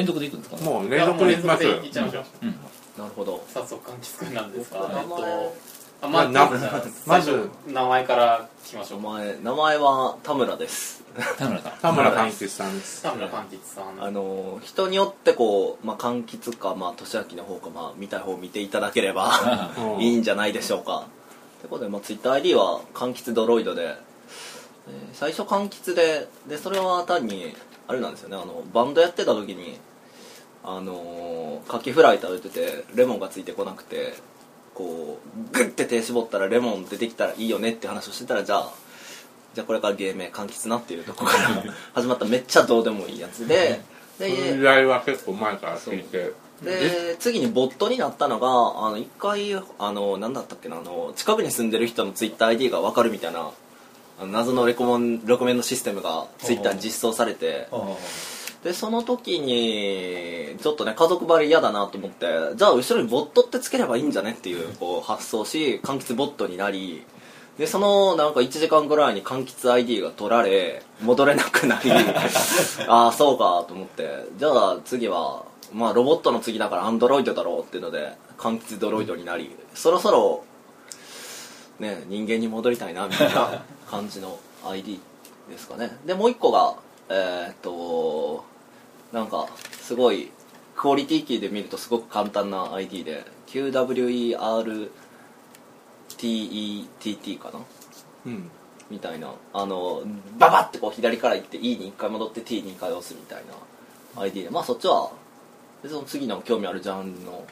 連続でいくんですか？もう連続でいきましょう。うん。なるほど早速柑橘くんなんですが。名前えっとあまず。ず名前から聞きましょおう前名前は田村です。田村さん。田村柑橘さんです。田村柑橘さん。あの人によってこう、まあ、柑橘か、まあ、年明の方か、まあ、見たい方を見ていただければうん。いいんじゃないでしょうか。ってことで、まあ、TwitterID は柑橘ドロイドで、えー最初柑橘ででそれは単にあれなんですよね。あのバンドやってた時にあのーカキフライ食べててレモンがついてこなくてこうグッて手絞ったらレモン出てきたらいいよねって話をしてたらじゃあじゃあこれから芸名柑橘なっていうところから 始まっためっちゃどうでもいいやつでで依頼は結構前から聞いてで次にボットになったのがあの一回あの何だったっけなあの近くに住んでる人の TwitterID が分かるみたいな謎のレコメンレコメンドシステムが Twitter に実装されてでその時にちょっとね家族バレ嫌だなと思ってじゃあ後ろにボットってつければいいんじゃねっていうこう発想し柑橘ボットになりでそのなんか1時間ぐらいに柑橘 ID が取られ戻れなくなり ああそうかと思ってじゃあ次はまあロボットの次だからアンドロイドだろうっていうので柑橘ドロイドになりそろそろね人間に戻りたいなみたいな感じの ID ですかね。でもう一個がえーっとなんかすごいクオリティキーで見るとすごく簡単な ID で QWERTETT かな？うん。みたいな。あのババッてこう左から行って E に1回戻って T に1回押すみたいな ID で。まあそっちは別に次の興味あるジャンルの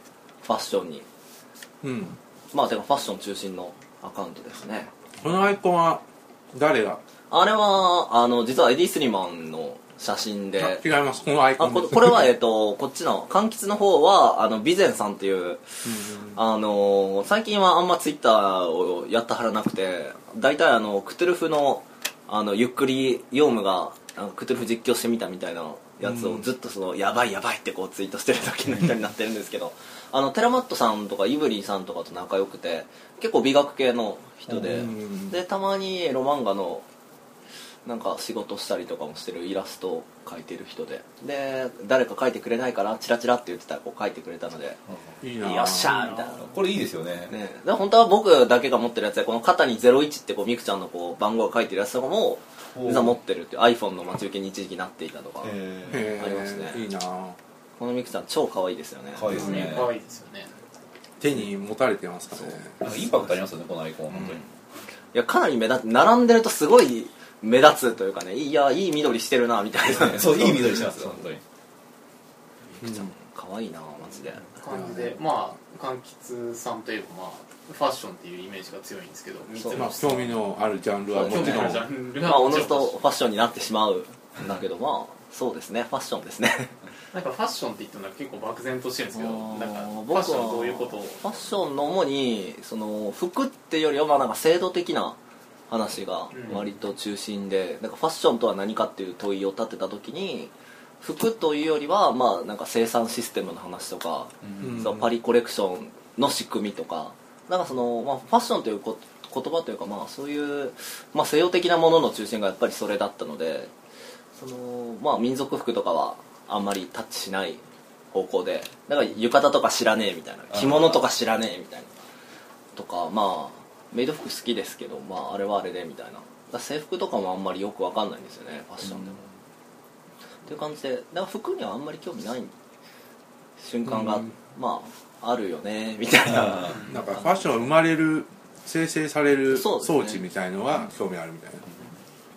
ファッションに。うん。まあてかファッション中心のアカウントですね。このアイコンは誰が？あれはあの実はエディ・スリマンの写真で。あ違います。このアイコあンここれは、えっとこっちの柑橘の方はあの備前さんっていううんあの最近はあんまツイッターをやったはらなくて大体あのクトゥルフのあのゆっくり妖夢がクトゥルフ実況してみたみたいなやつをずっとそのやばいやばいってこうツイートしてるだけの人になってるんですけどあのテラマットさんとかイブリーさんとかと仲良くて結構美学系の人でうんでたまにエロ漫画のなんか仕事したりとかもしてるイラストを描いてる人で。で誰か描いてくれないかなチラチラって言ってたらこう描いてくれたのでいいなよっしゃーみたいな。これいいですよね。ね、で本当は僕だけが持ってるやつでこの肩に01ってこうミクちゃんのこう番号が書いてるやつとかも実は持ってるっていう iPhone の待ち受けに一時期なっていたとかありますね。いいなこのミクちゃん超可愛いですよね。可愛いですね。可愛いですよね。手に持たれてますかね。なんかインパクトありますよねこのアイコン本当に。いやかなり目立って並んでるとすごい目立つというかねいやいい緑してるなみたいな。そういい緑してますよ本当に。ちゃん。可愛いなマジで。感じで。まあ柑橘さんといえばまあファッションっていうイメージが強いんですけど三つまあ興味のあるジャンルはもちろん。あるジャンルまあおのずはもちろん。とファッションになってしまうんだけどまあそうですね。ファッションですね。なんかファッションって言ってもなんか結構漠然としてるんですけどなんかフ僕はァッションはどういうことを？ファッションの主にその服っていうよりはまあなんか制度的な話が割と中心で、なんかファッションとは何かっていう問いを立てた時に服というよりはまあなんか生産システムの話とか、うん。そのパリコレクションの仕組みとかなんかその、まあ、ファッションというこ言葉というかまあそういう、まあ、西洋的なものの中心がやっぱりそれだったのでそのまあ民族服とかはあんまりタッチしない方向でだから浴衣とか知らねえみたいな着物とか知らねえみたいなとかまあメイド服好きですけどまああれはあれでみたいな。制服とかもあんまりよくわかんないんですよねファッションでも、っていう感じでだから服にはあんまり興味ない瞬間が、うん。まああるよねみたいな。あなんかファッションが生まれる生成される装置みたいのは興味あるみたいな。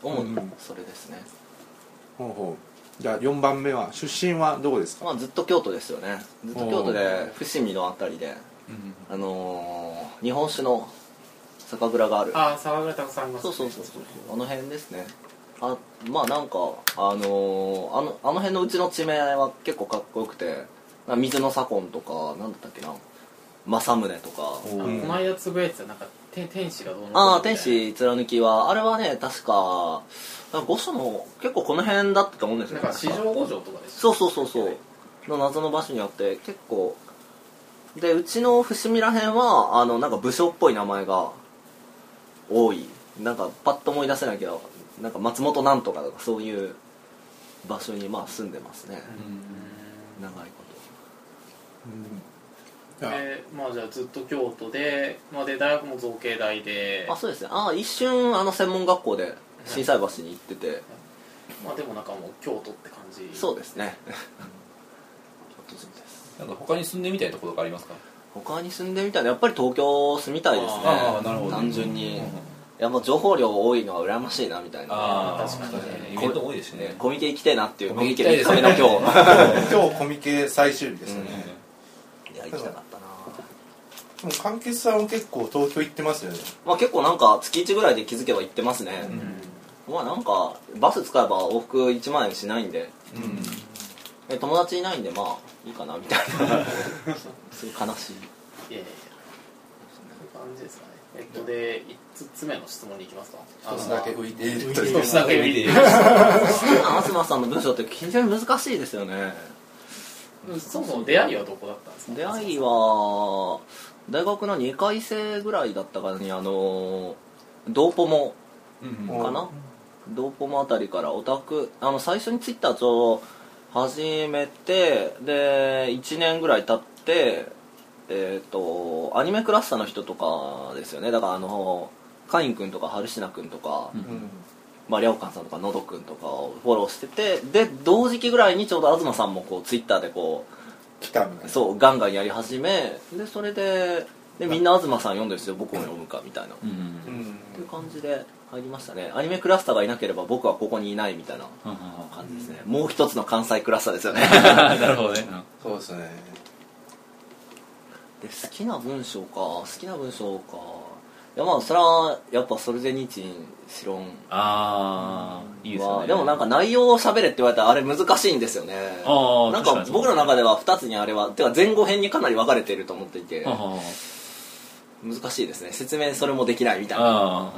主にうん。それですね、ほうほう。じゃあ4番目は出身はどこですか？まあ、ずっと京都ですよね。ずっと京都で伏見のあたりでうん。あのー日本酒の酒蔵がある。ああ沢村たくさんありますそうそうそうそうあの辺ですね。あまあなんかあのーあのあの辺のうちの地名は結構かっこよくてな水の左近とかなんだったっけな。政宗とか。この間つぶやいてたなんか天天使がどうああ天な使貫きは。あれはね確かなんか御所の結構この辺だったと思うんですよ。ねなんか四条五条とかでしたそうそうそうそう。の謎の場所にあって結構。でうちの伏見らへんはあのなんか武将っぽい名前が多い。なんかパッと思い出せないけどなんか松本なんとかとかそういう場所にまあ住んでますね。長いこいやでまあじゃあずっと京都で,、まあ、で大学も造形大で。とあそうですね。ああ一瞬あの専門学校で心斎橋に行ってて、まあでもなんかもう京都って感じ。そうですね。ちょっとずつです。なんか他に住んでみたいところがありますか？他に住んでみたいなやっぱり東京住みたいですね。単純に、うんいやもう情報量多いのは羨ましいなみたいな。ああ確かに。ねイベント多いですしね。コミケ行きたいなっていうコミケ行きたいコミケ3日目の今日。今日コミケ最終日ですね、いや行きたかったな。でも関係さんは結構東京行ってますよね。まあ結構なんか月1ぐらいで気づけば行ってますね、まあなんかバス使えば往復1万円しないんで。うん。え友達いないんでまあいいかなみたいな。すごい悲しい。いやいやいや。そういう感じですかね。えっとで5つ目の質問に行きますか？一つだけ浮いている。という一つだけ浮いている。東さんの文章って非常に難しいですよね。そもそも出会いはどこだったんですか？出会いは大学の2回生ぐらいだったかにあのドーポモうんうん。かな？ドーポモあたりからオタクあの最初にツイッターちょうど始めてで1年ぐらい経ってえっ、とアニメクラスターの人とかですよね。だからあのカイン君とか春品君とか、うん。まあ、リャオカンさんとかノド君とかをフォローしててで同時期ぐらいにちょうど東さんもこうツイッターでこ来たみたいうな。そうガンガンやり始めでそれででみんな東さん読んでるんですよ。僕も読むかみたいな、っうん。うん感じで入りましたね。アニメクラスターがいなければ僕はここにいないみたいな感じですね。もう一つの関西クラスターですよね。なるほどね。そうですね。で好きな文章か好きな文章か。いやまあそれはやっぱソルジェニーチンシロンああいいですよね。はでもなんか内容を喋れって言われたらあれ難しいんですよね。ああなんか僕の中では2つにあれはてか前後編にかなり分かれていると思っていて。あ難しいですね。説明それもできないみたいな。あ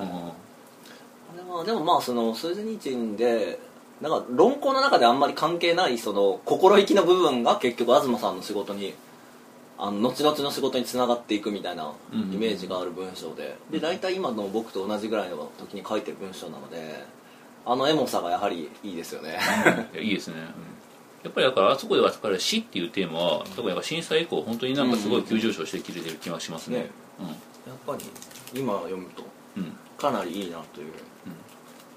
でもでもまあそのスーズニーチンでなんか論考の中であんまり関係ないその心意気の部分が結局東さんの仕事にあの後々の仕事につながっていくみたいなうん。うんイメージがある文章で。で大体今の僕と同じぐらいの時に書いてる文章なのであのエモさがやはりいいですよね。いいですね、うんやっぱりだからあそこではやっぱり死っていうテーマは特にやっぱ震災以降本当になんかすごい急上昇してきてる気がしますね。ね。やっぱり今読むとうんうんかなりいいなという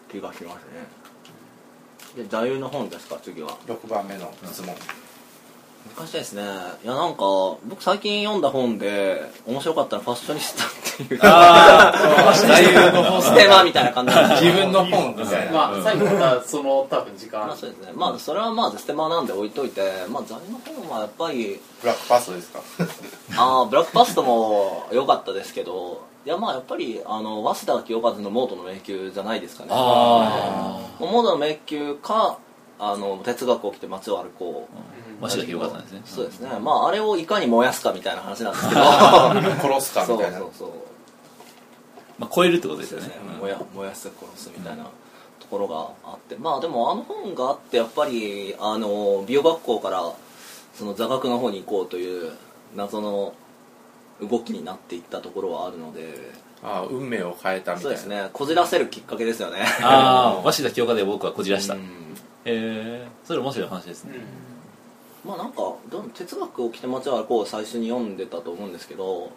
気がしますね。で座右の本ですか次は。6番目の質問難しいですね。いやなんか僕最近読んだ本で面白かったのはファッショニスタっていう。ああステマみたいな感じなんです自分の本みたいな。まあ最後またその多分時間。まあそうですね。まあそれはまあステマなんで置いといてまあ座右の本はやっぱりブラックパストですか？ああブラックパストも良かったですけどいやまあやっぱりあの早稲田清和のモードの迷宮じゃないですかね。あモードの迷宮かあの哲学を着て街を歩こう。あ鷲田清和さんですね。そうですね。まああれをいかに燃やすかみたいな話なんですけど。殺すかそうみたいな。そうそうまあ超えるってことですよね。燃や燃やす殺すみたいなところがあって。まあでもあの本があってやっぱりあの美容学校からその座学の方に行こうという謎の動きになっていったところはあるので。ああ運命を変えたみたいな。そうですね。こじらせるきっかけですよね。ああ鷲田清和で僕はこじらした。へうんえそれ面白い話ですね。まあなんかどん哲学を着て街を歩こうを最初に読んでたと思うんですけど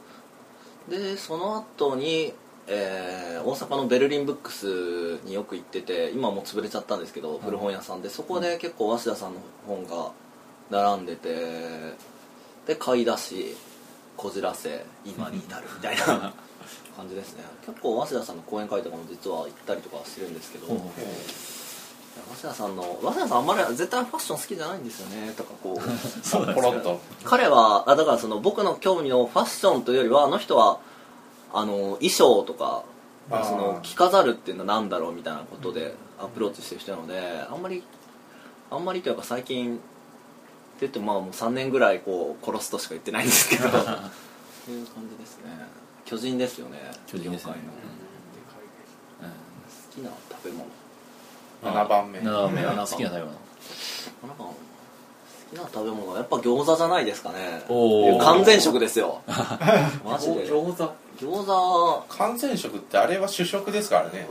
でその後に、えー大阪のベルリンブックスによく行ってて今はもう潰れちゃったんですけど古本屋さんでそこで結構鷲田さんの本が並んでてで買い出しこじらせ今に至るみたいな感じですね。結構鷲田さんの講演会とかも実は行ったりとかしてるんですけど、ほうほ早稲田さんの早稲田さんあんまり絶対ファッション好きじゃないんですよね。とかこう。そうなんポですかロッと。彼はあだからその僕の興味のファッションというよりはあの人はあの衣装とかあー。その着飾るっていうのは何だろうみたいなことでアプローチしてる人なのであんまりあんまりというか最近って言ってもまあもう3年ぐらいこう殺すとしか言ってないんですけど。そういう感じですね。巨人ですよね。巨人ですね。業界の。好きな食べ物7番目。7番目。7番。好きな食べ物。なんか好きな食べ物はやっぱ餃子じゃないですかね。完全食ですよ。マジで。餃子。餃子。完全食ってあれは主食ですからね。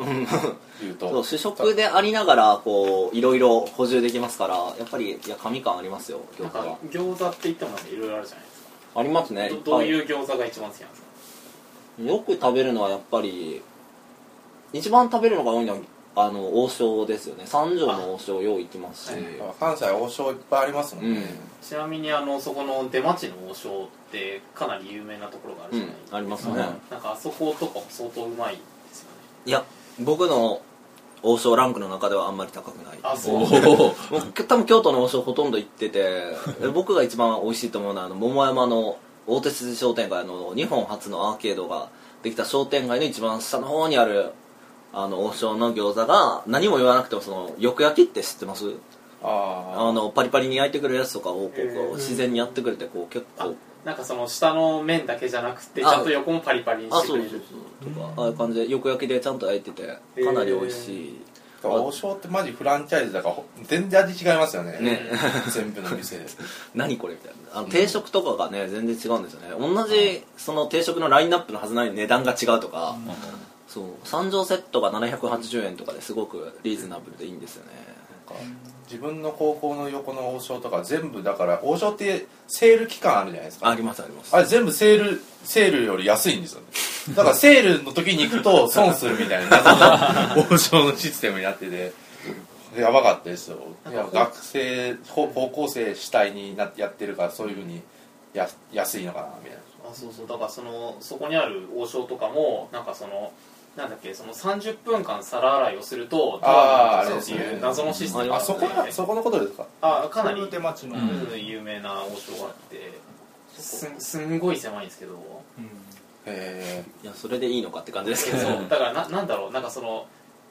言うと。主食でありながらこういろいろ補充できますからやっぱりいや神感ありますよ餃子は。餃子って言ってもいろいろあるじゃないですか。ありますねどどういう餃子が一番好きなんですか？よく食べるのはやっぱり一番食べるのが多いのはあの王将ですよね。三条の王将よう行きますし、はい関西王将いっぱいありますもんね、ちなみにあのそこの出町の王将ってかなり有名なところがあるうんじゃない、ありますね、うん。なんかあそことかも相当うまいですよね。いや僕の王将ランクの中ではあんまり高くないあそう。多分京都の王将ほとんど行ってて 僕が一番美味しいと思うのはあの桃山の大手筋商店街の日本初のアーケードができた商店街の一番下の方にあるあの王将の餃子が何も言わなくてもそのよく焼きって知ってます？ああのパリパリに焼いてくれるやつとかをこうへーこう自然にやってくれてこう結構。なんかその下の面だけじゃなくてちあゃんと横もパリパリにあそうそうしてくれるそうとかああいう感じでよく焼きでちゃんと焼いててかなり美味しい。あ王将ってマジフランチャイズだからほ全然味違いますよね。ね。全部の店。で 何これみたいな。あの定食とかがね全然違うんですよね。同じその定食のラインナップのはずなのに値段が違うとかそう。3乗セットが780円とかですごくリーズナブルでいいんですよね。なんか。自分の高校の横の王将とか全部だから王将ってセール期間あるじゃないですか。ありますあります。あれ全部セールセールより安いんですよ。ねだからセールの時に行くと 損するみたいな謎の王将のシステムになってて。やばかったですよ。いや学生高高校生主体になってやってるからそういうふうにや安いのかなみたいな。あそうそう。だからそのそこにある王将とかもなんかそのなんだっけその30分間皿洗いをするとあータダになるっていう謎のシステムがあそこなそこのことですか？あかなり手町の、ううん。ん有名な王将があってすすんごい狭いんですけど。へいやそれでいいのかって感じですけど。だからななんだろう。なんかその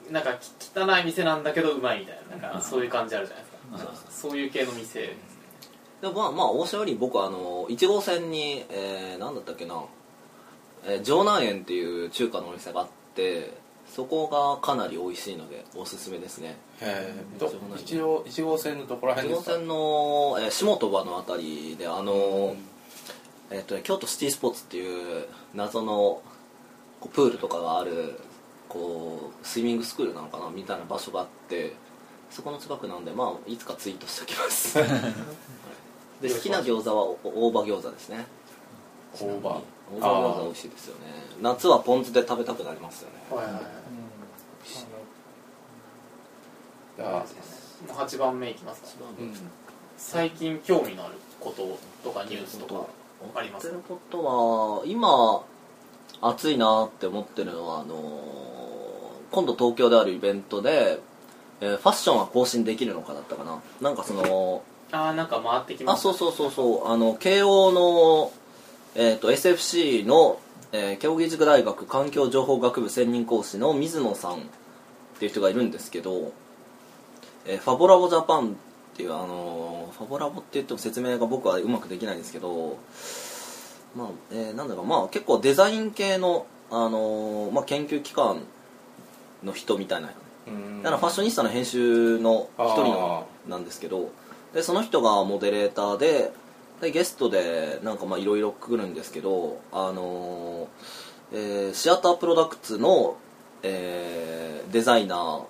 なんかき汚い店なんだけどうまいみたいななんかそういう感じあるじゃないですか。そういう系の店。でもまあまあ王将より僕はあの1号線に、えー、何だったっけな、えー、城南園っていう中華のお店があってそこがかなり美味しいのでおすすめですね。えへえど一応1号線のところら辺1ですか？号線の、えー下鳥羽のあたりであの、えっとね、京都シティスポーツっていう謎のこうプールとかがあるこうスイミングスクールなのかな？みたいな場所があってそこの近くなんでまあいつかツイートしておきます。で好きな餃子はお大葉餃子ですね大葉大葉餃子美味しいですよね。夏はポン酢で食べたくなりますよね。はいはいはい。い。やもう8番目いきますか。うん。最近興味のあることとかニュースとかありますやってることは今熱いなって思ってるのはあのー今度東京であるイベントで、えーファッションは更新できるのかだったかな。なんかそのああなんか回ってきますあそうそうそうそう。あの慶応の、えー、と SFC の、えー慶應義塾大学環境情報学部専任講師の水野さんっていう人がいるんですけど、えーファボラボジャパンっていうあのーファボラボって言っても説明が僕はうまくできないんですけどまあ、えーなんだろうまあ結構デザイン系の、あのーまあ、研究機関の人みたいなうん。だからファッショニスタの編集の一人なんですけどでその人がモデレーターででゲストでなんかまあいろいろ来るんですけどあのーえーシアタープロダクツの、えーデザイナー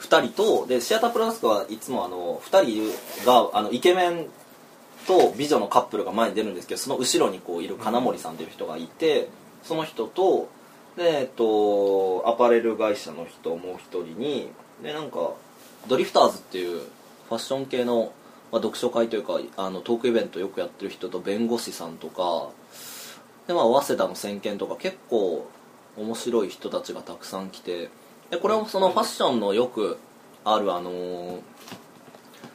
2人とでシアタープロダクツはいつもあの2人があのイケメンと美女のカップルが前に出るんですけどその後ろにこういる金森さんという人がいてその人とで、えっと、アパレル会社の人もう一人にでなんかドリフターズっていうファッション系の、まあ、読書会というかあのトークイベントよくやってる人と弁護士さんとかで、まあ、早稲田の先見とか結構面白い人たちがたくさん来てでこれもそのファッションのよくあるあのー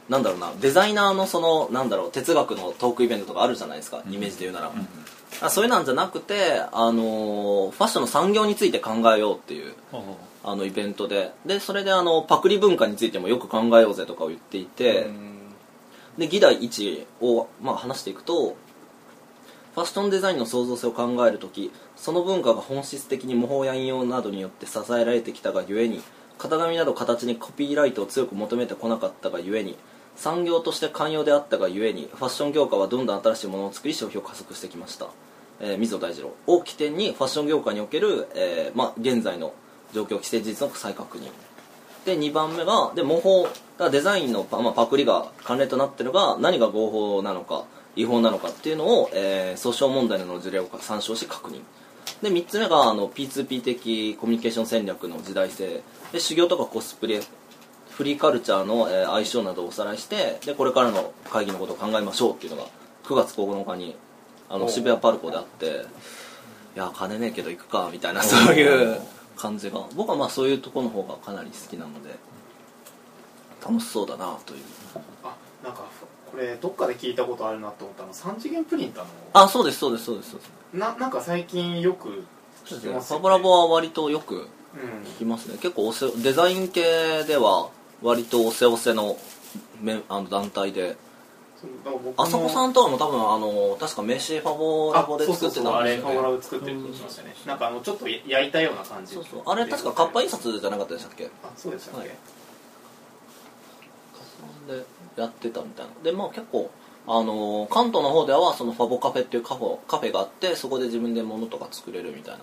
なんだろうなデザイナーのそのなんだろう哲学のトークイベントとかあるじゃないですかイメージで言うなら、あそういうなんじゃなくて、あのーファッションの産業について考えようっていうあのイベントで。でそれであのパクリ文化についてもよく考えようぜとかを言っていて、で議題1を、まあ、話していくとファッションデザインの創造性を考えるときその文化が本質的に模倣や引用などによって支えられてきたがゆえに型紙など形にコピーライトを強く求めてこなかったがゆえに産業として寛容であったがゆえにファッション業界はどんどん新しいものを作り消費を加速してきました。えー水野大二郎。を起点にファッション業界における、えーまあ、現在の状況既成事実の再確認。で2番目がで模倣からデザインのパ,、まあ、パクリが関連となってるが何が合法なのか違法なのかっていうのを、えー訴訟問題などの事例を参照し確認で3つ目があの P2P 的コミュニケーション戦略の時代性。で修行とかコスプレ。フリーカルチャーの、えー相性などをおさらいしてでこれからの会議のことを考えましょうっていうのが9月9日にあのお渋谷パルコであっていや金ねえけど行くかみたいなそういう感じが。僕はまあそういうところの方がかなり好きなので楽しそうだなという。あなんかこれどっかで聞いたことあるなと思ったの3次元プリンターの。あそうですそうですそうですそうです。ななんか最近よく聞きますよ、ね、ファブラボは割とよくうん。聞きますね。結構おせデザイン系では割とおせおせのめあの団体で。あさこさんとかも多分あの確か飯ファボラボであそう作ってそうそうあれたんですよね。ファボラブ作ってるって言ってましたね。なんかあのちょっと焼いたような感じ。そうそう。あれ確か活版印刷じゃなかったでしたっけ？あそうでしたっけ、はいでやってたみたいな。でまあ結構あの関東の方ではそのファボカフェっていうカフェカフェがあってそこで自分で物とか作れるみたいな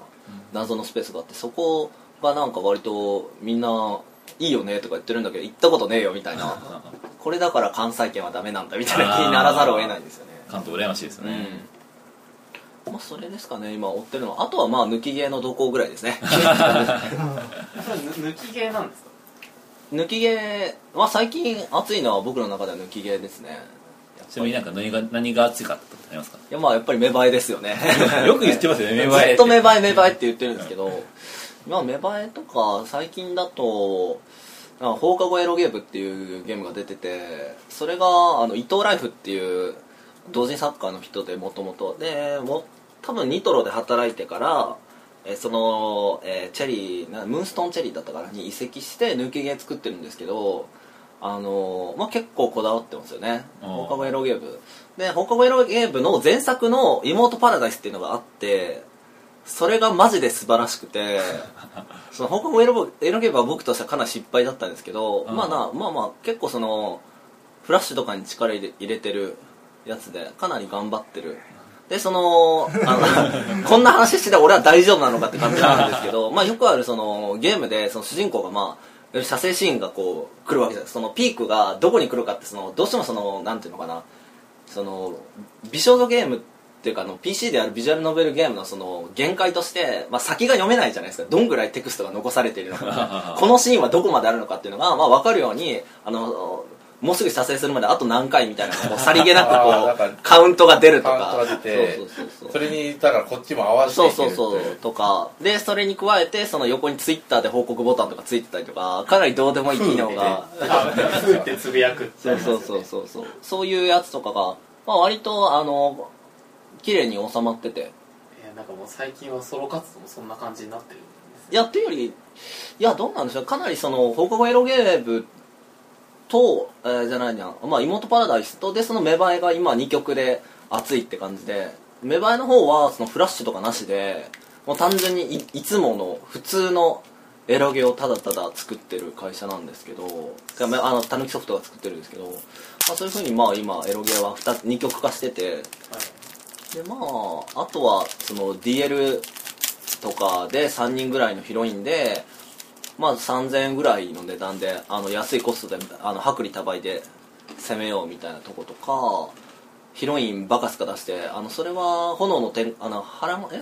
謎のスペースがあってそこがなんか割とみんないいよねとか言ってるんだけど行ったことねえよみたいな。これだから関西圏はダメなんだみたいな気にならざるを得ないんですよね。関東羨ましいですね、うん。まあそれですかね今追ってるのは。あとはまあ抜き芸の動向ぐらいですね。抜き芸なんですか？抜き芸は最近熱いのは僕の中では抜き芸ですね。ちなみになんか何が何が熱かったとかありますか？いやまあやっぱり芽生えですよね。よく言ってますよね芽生えずっと芽生え芽生えって言ってるんですけどまあ芽生えとか最近だとなんか放課後エロゲームっていうゲームが出ててそれがあの伊藤ライフっていう同人作家の人でもともとでも多分ニトロで働いてからえーその、えーチェリーなムーンストーンチェリーだったからに移籍して抜けゲー作ってるんですけどあのーまあ、結構こだわってますよね。うん放課後エロゲーム。で放課後エロゲームの前作の「妹パラダイス」っていうのがあってそれがマジで素晴らしくて その放課後エロエロゲームは僕としてはかなり失敗だったんですけど、うん。まあなまあまあ結構そのフラッシュとかに力入れてるやつでかなり頑張ってるでそのあの こんな話してて俺は大丈夫なのかって感じなんですけどまあよくあるそのゲームでその主人公がまあ射精シーンがこう来るわけじゃないそのピークがどこに来るかってそのどうしてもそのなんていうのかな。その美少女ゲームっていうかあの PC であるビジュアルノベルゲームのその限界として、まあ、先が読めないじゃないですか。どんぐらいテクストが残されているのか。このシーンはどこまであるのかっていうのが、まあ、分かるようにあのもうすぐ射精するまであと何回みたいなこうさりげなくこう カウントが出るとか。それにだからこっちも合わせてそいう。けるそうそうとか。でそれに加えてその横にツイッターで報告ボタンとかついてたりとかかなりどうでもいい機能が。あふーってつぶやくってそうそうそうそうそう。そういうやつとかが、まあ、割とあの綺麗に収まってて。えーなんかもう最近はソロ活動もそんな感じになってるんですいやっていうよりいやどうなんでしょう。かなりその放課後エロゲームと、えーじゃないな、まあ、妹パラダイスとでその芽生えが今2曲で熱いって感じで。芽生えの方はそのフラッシュとかなしでもう単純にいいつもの普通のエロゲをただただ作ってる会社なんですけどあのたぬきソフトが作ってるんですけど、まあ、そういうふうにまあ今エロゲは 2, 2曲化してて。はいでまああとはその DL とかで3人ぐらいのヒロインでまず3000円ぐらいの値段であの安いコストであの薄利多売で攻めようみたいなとことかヒロインバカスカ出してあのそれは炎の転あの原まえ？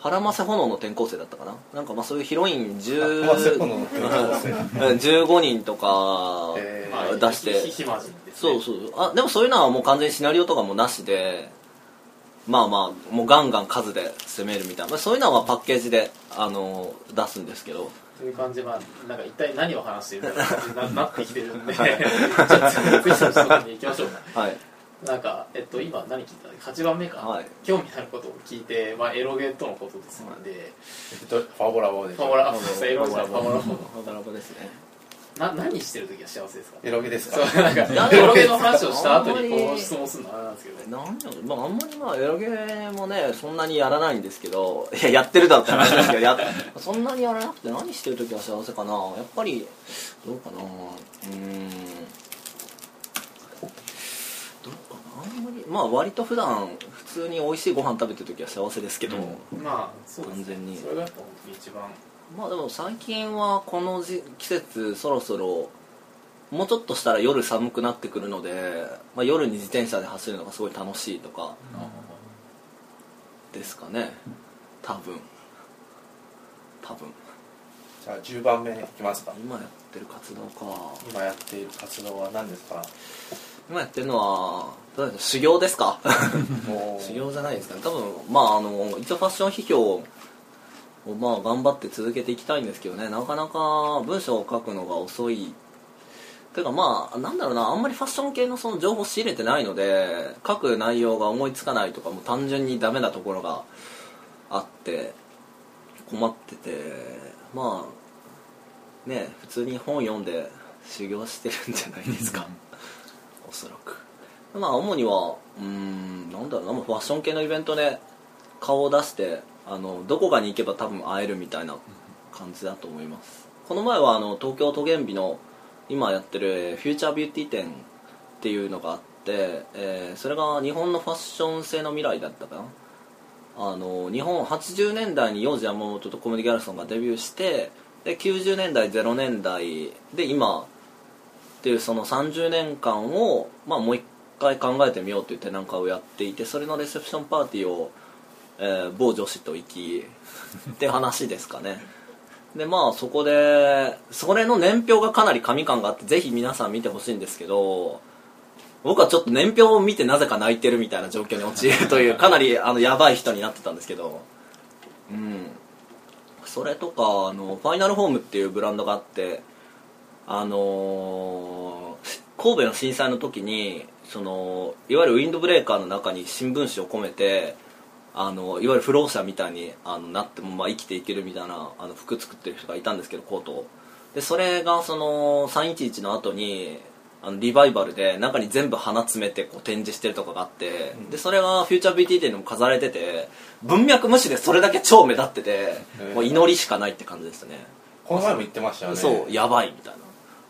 原ませ炎の転校生だったかな？なんかまあそういうヒロイン10まあそういうのの転校生。うん15人とか出して。そうそう。あでもそういうのはもう完全にシナリオとかもなしでまあまあもうガンガン数で攻めるみたいな。まあそういうのはパッケージであの出すんですけどという感じまあなんか一体何を話しているのか感じにななってきてるんでちょっと次の質問に行きまし ょうかはい。なんか、えっと、今何聞いた？8番目か、はい。興味あることを聞いて、まあ、エロゲーとのことですので、えっとファボラボでファボラエロゲーファボラファボラボですねな何してる時は幸せですか？エロゲですか？そうなんかエロゲーの話をした後あんまりにこう質問するのはあれなんですけどなんだろう、まあ、あんまりまあエロゲーもねそんなにやらないんですけどいややってるだろって話ですけどや そんなにやらなくて何してる時は幸せかな？やっぱりどうかな？うーん。どうかな？あんまりまあ割と普段普通に美味しいご飯食べてる時は幸せですけど、うん。まあそうですね。完全に。それがやっぱ本当に一番まあでも最近はこの時季節そろそろもうちょっとしたら夜寒くなってくるので、まあ、夜に自転車で走るのがすごい楽しいとかですかね。多分。多分。じゃあ10番目いきますか。今やってる活動か。今やっている活動は何ですか？今やってるのはどうですか修行ですか？修行じゃないですか。ね多分まああの一応ファッション批評をまあ頑張って続けていきたいんですけどね。なかなか文章を書くのが遅い。ていうかまあなんだろうな。あんまりファッション系のその情報を仕入れてないので書く内容が思いつかないとかもう単純にダメなところがあって困ってて。まあね普通に本読んで修行してるんじゃないですか。おそらく。まあ主にはうーんなんだろうな。ファッション系のイベントで顔を出してあのどこかに行けば多分会えるみたいな感じだと思います。この前はあの東京都原美の今やってるフューチャービューティー展っていうのがあって、えーそれが日本のファッション性の未来だったかな。あの日本80年代に幼児山本とコメディ・ギャルソンがデビューしてで90年代0年代で今っていうその30年間を、まあ、もう一回考えてみようという展覧会をやっていてそれのレセプションパーティーを、えー某女子と行きって話ですかね。でまあそこでそれの年表がかなり神感があってぜひ皆さん見てほしいんですけど僕はちょっと年表を見てなぜか泣いてるみたいな状況に陥るというかなりあのやばい人になってたんですけど。うん。それとかあのファイナルホームっていうブランドがあってあのー神戸の震災の時にそのいわゆるウィンドブレーカーの中に新聞紙を込めてあのいわゆる不老者みたいにあのなってもまあ生きていけるみたいなあの服作ってる人がいたんですけどコートを。でそれがその311の後にあのリバイバルで中に全部花詰めてこう展示してるとかがあって、でそれがフューチャー BT 展でも飾られてて文脈無視でそれだけ超目立ってて、もう祈りしかないって感じでしたね。この前も言ってましたよね。そうやばいみたいな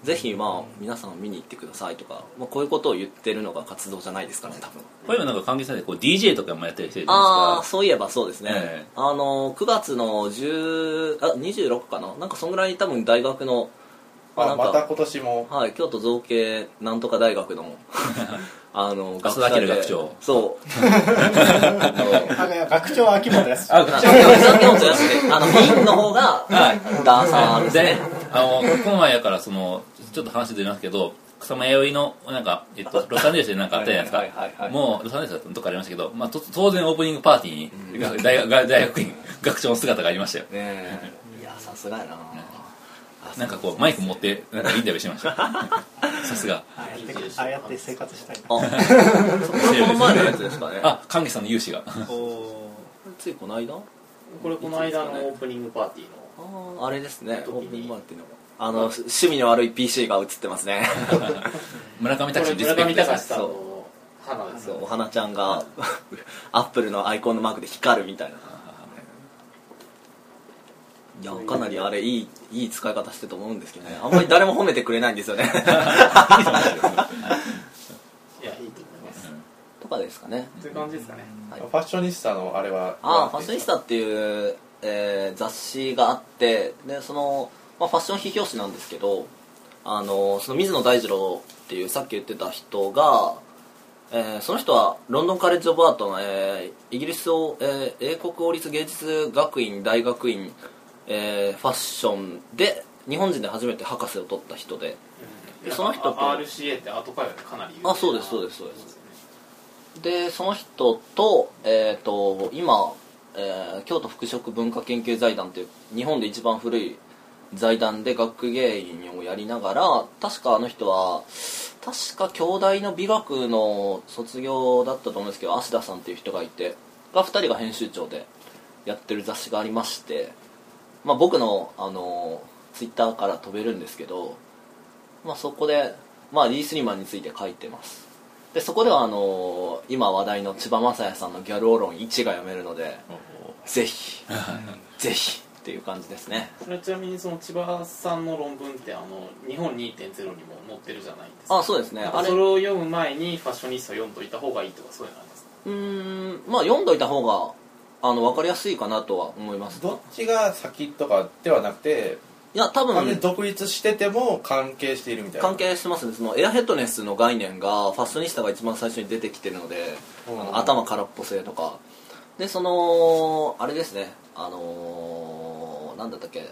ぜひまあ皆さん見に行ってくださいとか、まあ、こういうことを言ってるのが活動じゃないですかね多分。これもなんか関係されてこう DJ とかもやってる人いるじゃあないですか。あそういえばそうですね、ええ。あの9月の10あ26かな？なんかそんぐらいに多分大学のあなんかあまた今年も。はい、京都造形なんとか大学の あの 浅田明学長。そう。学長は秋元康。ああ秋元康であの メインの方がダーサーですでねあのこの前やからそのちょっと話出ますけど草間彌生のなんか、えっと、ロサンゼルスでなんかあったじゃないですか、はいはいはいはいもうロサンゼルスだったのどっかありましたけど、まあ、と当然オープニングパーティーに、大学大学院学長の姿がありましたよ。ねえ。いやさすがやな。なんかこうマイク持ってなんかインタビューしました。さすが。ああやってああやって生活したいあ。そここの前のやつですかね。あ関係さんの勇姿が。おついこの間？これこの間のオープニングパーティーのあれですね。オープンバーっていうのがあの趣味の悪い PC が映ってますね。村上隆リスペクト村上隆ですさんそう。お花ちゃんが アップルのアイコンのマークで光るみたいな。いやかなりあれいいいい使い方してると思うんですけどね。あんまり誰も褒めてくれないんですよね。いやいいと思います。とかですかね。という感じですかね。はい。ファッショニスタのあれはああファッショニスタっていう、えー雑誌があってでその、まあ、ファッション批評誌なんですけどあのその水野大二郎っていうさっき言ってた人が、えーその人はロンドンカレッジ・オブ・アートの、えーイギリスを、えー英国王立芸術学院大学院、えーファッションで日本人で初めて博士を取った人ででその人とあ RCA ってアート界隈でかなり有名な。あそうですそうですそうです。でその人と,、えー、と今、えー京都服飾文化研究財団っていう日本で一番古い財団で学芸員をやりながら確かあの人は確か京大の美学の卒業だったと思うんですけど芦田さんっていう人がいてが2人が編集長でやってる雑誌がありまして、まあ、僕のあのツイッターから飛べるんですけど、まあ、そこで、まあ、リー・スリーマンについて書いてます。でそこではあの今話題の千葉雅也さんのギャルオロン1が読めるのでぜひぜひっていう感じですね。それはちなみにその千葉さんの論文ってあの日本2.0にも載ってるじゃないですか。あそうですね。あれそれを読む前にファッショニスタ読んどいた方がいいとかそういうのありますか？うーんまあ読んどいた方があの分かりやすいかなとは思います。どっちが先とかではなくていや多分。独立してても関係しているみたいな。関係してますね。そのエアヘッドネスの概念がファッショニスタが一番最初に出てきてるので、うん。あの頭空っぽ性とか。でそのあれですね。あのーなんだったっけ。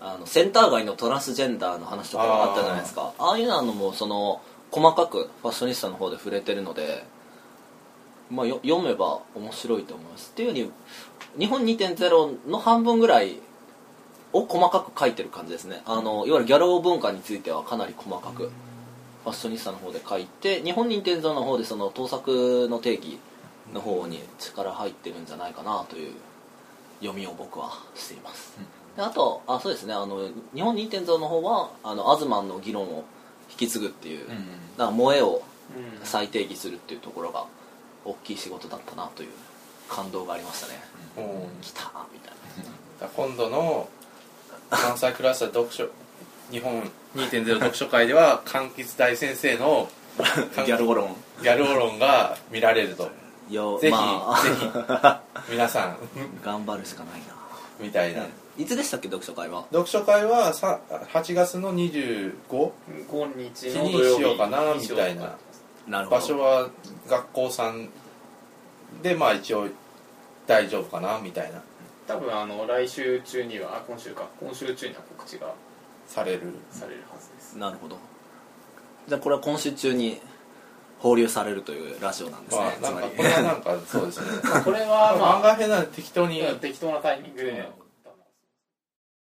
あのセンター街のトランスジェンダーの話とかがあったじゃないですか。ああいうのもその細かくファッショニスタの方で触れてるので、まあ、よ読めば面白いと思います。っていうように日本2.0の半分ぐらいを細かく書いてる感じですね。あのいわゆるギャロー文化についてはかなり細かく。ファッショニスタの方で書いて日本認定図の方でその盗作の定義の方に力入ってるんじゃないかなという読みを僕はしています、であとあそうですね。あの日本認定図の方はあのアズマンの議論を引き継ぐっていう、うんうん。だから萌えをうん再定義するっていうところが大きい仕事だったなという感動がありましたね。うん。来たみたいだから今度の関西クラスター読書日本2.0読書会では柑橘大先生のな ギャルゴロンギャルオロンが見られると。よぜひ、まあ、ぜひ皆さん頑張るしかないな。みたいな、いつでしたっけ読書会は？読書会はさ8月の 25? 5日に土曜日しようかなみたいな。なるほど。場所は学校さんでまあ一応大丈夫かなみたいな多分あの来週中にはあ今週か。今週中には告知がされる。されるはずです。なるほど。じゃあこれは今週中に放流されるというラジオなんですね、まあなんつまり。かこれはなんかそうですね。これはまあ漫画編なんで適当に。適当なタイミングで